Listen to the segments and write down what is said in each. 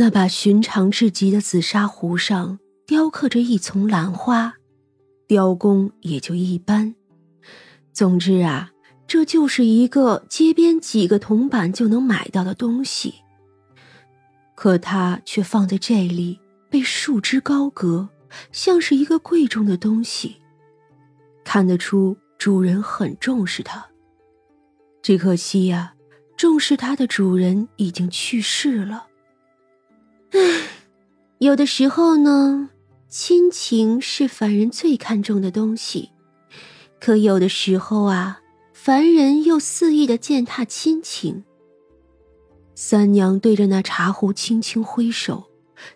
那把寻常至极的紫砂壶上雕刻着一丛兰花，雕工也就一般。总之啊，这就是一个街边几个铜板就能买到的东西。可它却放在这里，被束之高阁，像是一个贵重的东西。看得出主人很重视它。只可惜呀，重视它的主人已经去世了。唉，有的时候呢，亲情是凡人最看重的东西，可有的时候啊，凡人又肆意的践踏亲情。三娘对着那茶壶轻轻挥手，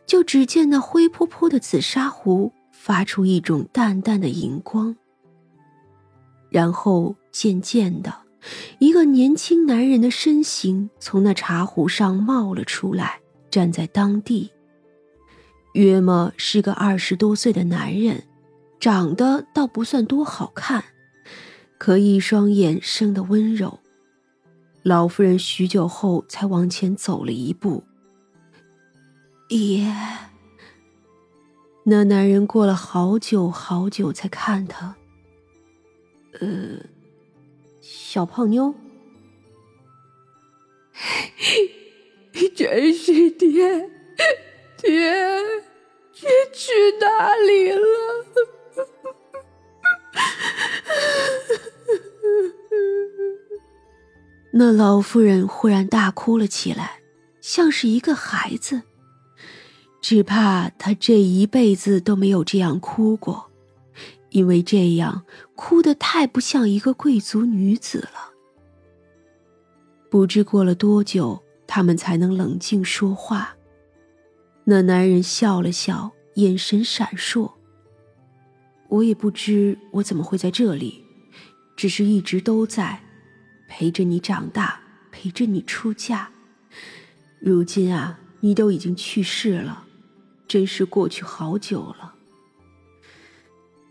就只见那灰扑扑的紫砂壶发出一种淡淡的荧光，然后渐渐的，一个年轻男人的身形从那茶壶上冒了出来。站在当地，约莫是个二十多岁的男人，长得倒不算多好看，可一双眼生得温柔。老夫人许久后才往前走了一步。爷，那男人过了好久好久才看他。呃，小胖妞。你真是爹，爹，爹去哪里了？那老妇人忽然大哭了起来，像是一个孩子。只怕她这一辈子都没有这样哭过，因为这样哭得太不像一个贵族女子了。不知过了多久。他们才能冷静说话。那男人笑了笑，眼神闪烁。我也不知我怎么会在这里，只是一直都在，陪着你长大，陪着你出嫁。如今啊，你都已经去世了，真是过去好久了。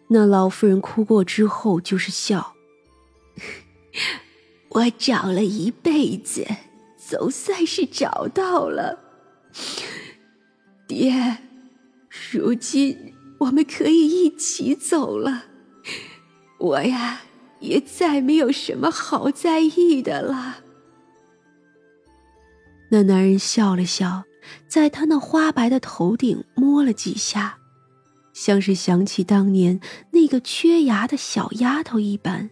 那老妇人哭过之后就是笑。我找了一辈子。总算是找到了，爹。如今我们可以一起走了，我呀也再没有什么好在意的了。那男人笑了笑，在他那花白的头顶摸了几下，像是想起当年那个缺牙的小丫头一般。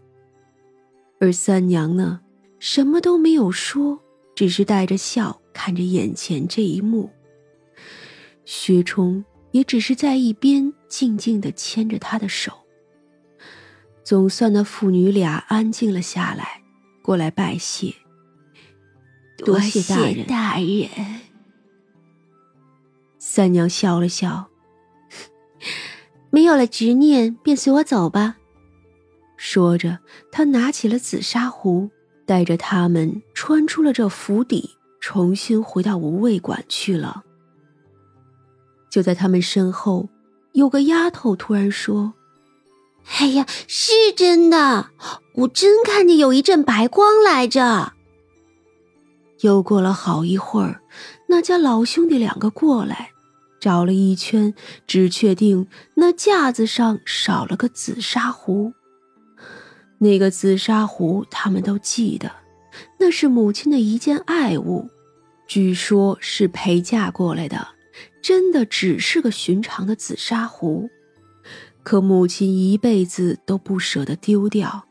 而三娘呢，什么都没有说。只是带着笑看着眼前这一幕，薛冲也只是在一边静静的牵着他的手。总算那父女俩安静了下来，过来拜谢。多谢大人。大人。三娘笑了笑，没有了执念，便随我走吧。说着，她拿起了紫砂壶。带着他们穿出了这府邸，重新回到无畏馆去了。就在他们身后，有个丫头突然说：“哎呀，是真的，我真看见有一阵白光来着。”又过了好一会儿，那家老兄弟两个过来，找了一圈，只确定那架子上少了个紫砂壶。那个紫砂壶，他们都记得，那是母亲的一件爱物，据说是陪嫁过来的，真的只是个寻常的紫砂壶，可母亲一辈子都不舍得丢掉。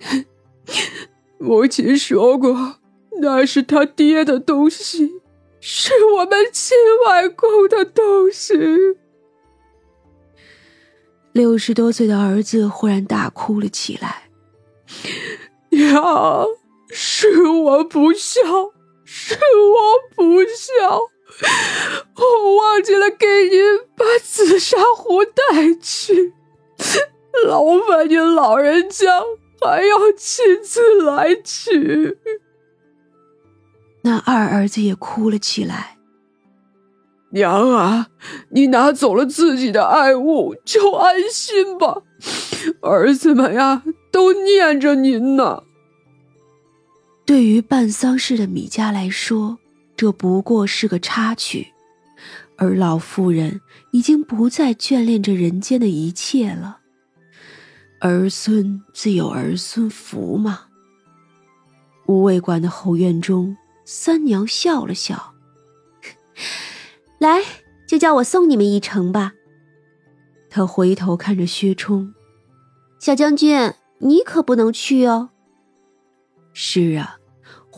母亲说过，那是他爹的东西，是我们亲外公的东西。六十多岁的儿子忽然大哭了起来。娘，是我不孝，是我不孝，我忘记了给您把紫砂壶带去，劳烦您老人家还要亲自来取。那二儿子也哭了起来。娘啊，你拿走了自己的爱物，就安心吧。儿子们呀，都念着您呢。对于办丧事的米家来说，这不过是个插曲，而老妇人已经不再眷恋着人间的一切了。儿孙自有儿孙福嘛。五味馆的后院中，三娘笑了笑：“来，就叫我送你们一程吧。”他回头看着薛冲：“小将军，你可不能去哦。”“是啊。”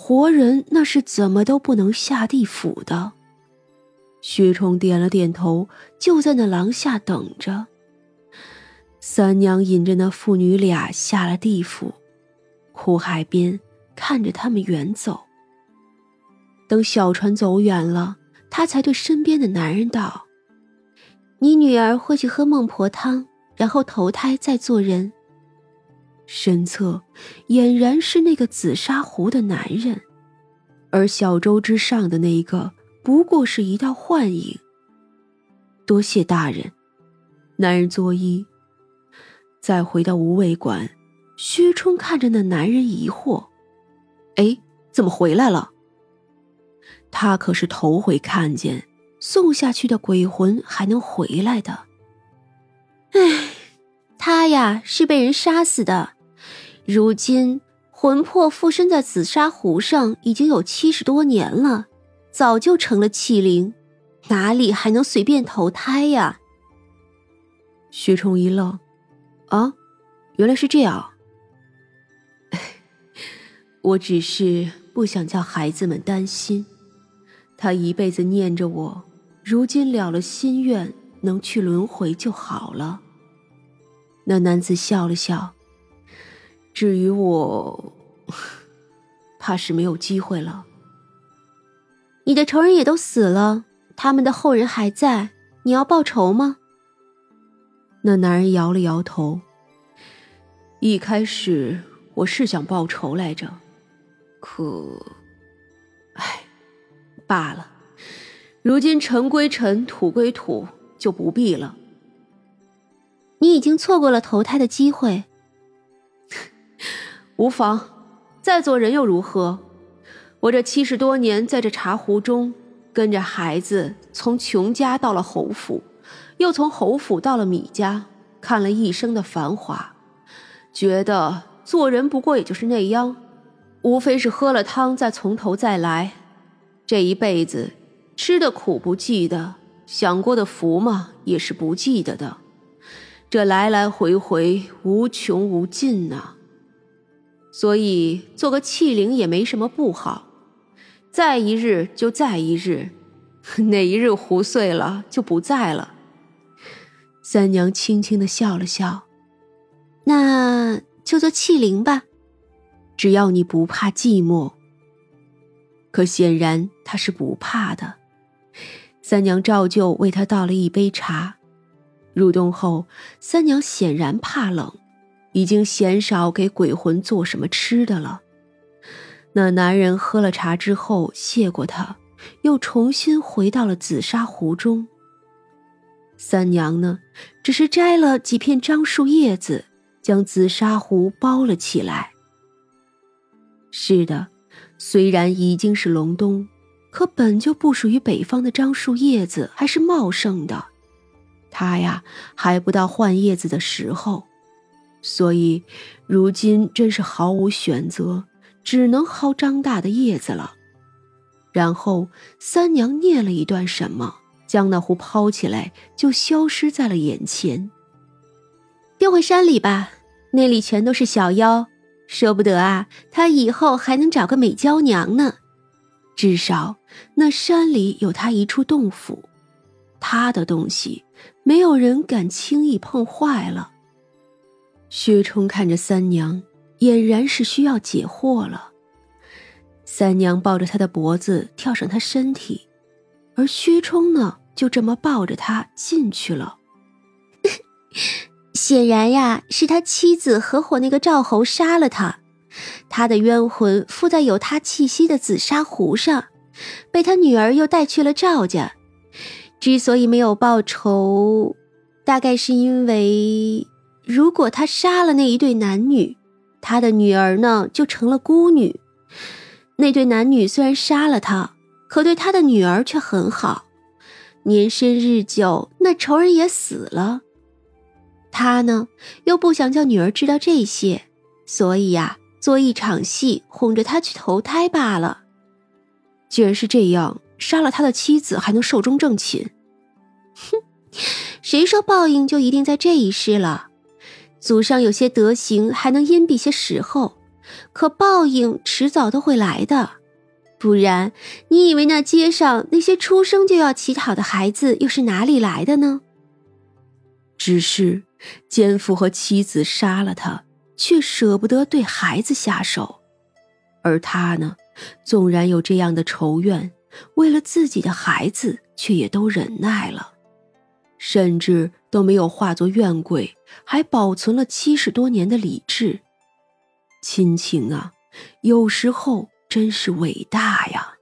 活人那是怎么都不能下地府的。薛冲点了点头，就在那廊下等着。三娘引着那父女俩下了地府，苦海边看着他们远走。等小船走远了，他才对身边的男人道：“你女儿会去喝孟婆汤，然后投胎再做人。”身侧俨然是那个紫砂壶的男人，而小舟之上的那一个不过是一道幻影。多谢大人，男人作揖。再回到无畏馆，薛冲看着那男人疑惑：“哎，怎么回来了？”他可是头回看见送下去的鬼魂还能回来的。唉，他呀是被人杀死的。如今魂魄附身在紫砂壶上已经有七十多年了，早就成了气灵，哪里还能随便投胎呀？徐冲一愣，啊，原来是这样。我只是不想叫孩子们担心，他一辈子念着我，如今了了心愿，能去轮回就好了。那男子笑了笑。至于我，怕是没有机会了。你的仇人也都死了，他们的后人还在，你要报仇吗？那男人摇了摇头。一开始我是想报仇来着，可，罢了。如今尘归尘，土归土，就不必了。你已经错过了投胎的机会。无妨，再做人又如何？我这七十多年在这茶壶中，跟着孩子从穷家到了侯府，又从侯府到了米家，看了一生的繁华，觉得做人不过也就是那样，无非是喝了汤再从头再来。这一辈子吃的苦不记得，享过的福嘛也是不记得的，这来来回回无穷无尽呐。所以做个弃灵也没什么不好，再一日就再一日，哪一日壶碎了就不在了。三娘轻轻的笑了笑，那就做弃灵吧，只要你不怕寂寞。可显然他是不怕的。三娘照旧为他倒了一杯茶，入洞后，三娘显然怕冷。已经鲜少给鬼魂做什么吃的了。那男人喝了茶之后谢过他，又重新回到了紫砂壶中。三娘呢，只是摘了几片樟树叶子，将紫砂壶包了起来。是的，虽然已经是隆冬，可本就不属于北方的樟树叶子还是茂盛的，它呀还不到换叶子的时候。所以，如今真是毫无选择，只能薅张大的叶子了。然后，三娘念了一段什么，将那壶抛起来，就消失在了眼前。丢回山里吧，那里全都是小妖，说不得啊，他以后还能找个美娇娘呢。至少，那山里有他一处洞府，他的东西，没有人敢轻易碰坏了。薛冲看着三娘，俨然是需要解惑了。三娘抱着他的脖子跳上他身体，而薛冲呢，就这么抱着他进去了。显然呀，是他妻子合伙那个赵侯杀了他，他的冤魂附在有他气息的紫砂壶上，被他女儿又带去了赵家。之所以没有报仇，大概是因为。如果他杀了那一对男女，他的女儿呢就成了孤女。那对男女虽然杀了他，可对他的女儿却很好。年深日久，那仇人也死了。他呢，又不想叫女儿知道这些，所以呀，做一场戏，哄着她去投胎罢了。既然是这样，杀了他的妻子还能寿终正寝？哼，谁说报应就一定在这一世了？祖上有些德行还能荫蔽些时候，可报应迟早都会来的。不然，你以为那街上那些出生就要乞讨的孩子又是哪里来的呢？只是奸夫和妻子杀了他，却舍不得对孩子下手，而他呢，纵然有这样的仇怨，为了自己的孩子，却也都忍耐了，甚至都没有化作怨鬼，还保存了七十多年的理智。亲情啊，有时候。真是伟大呀！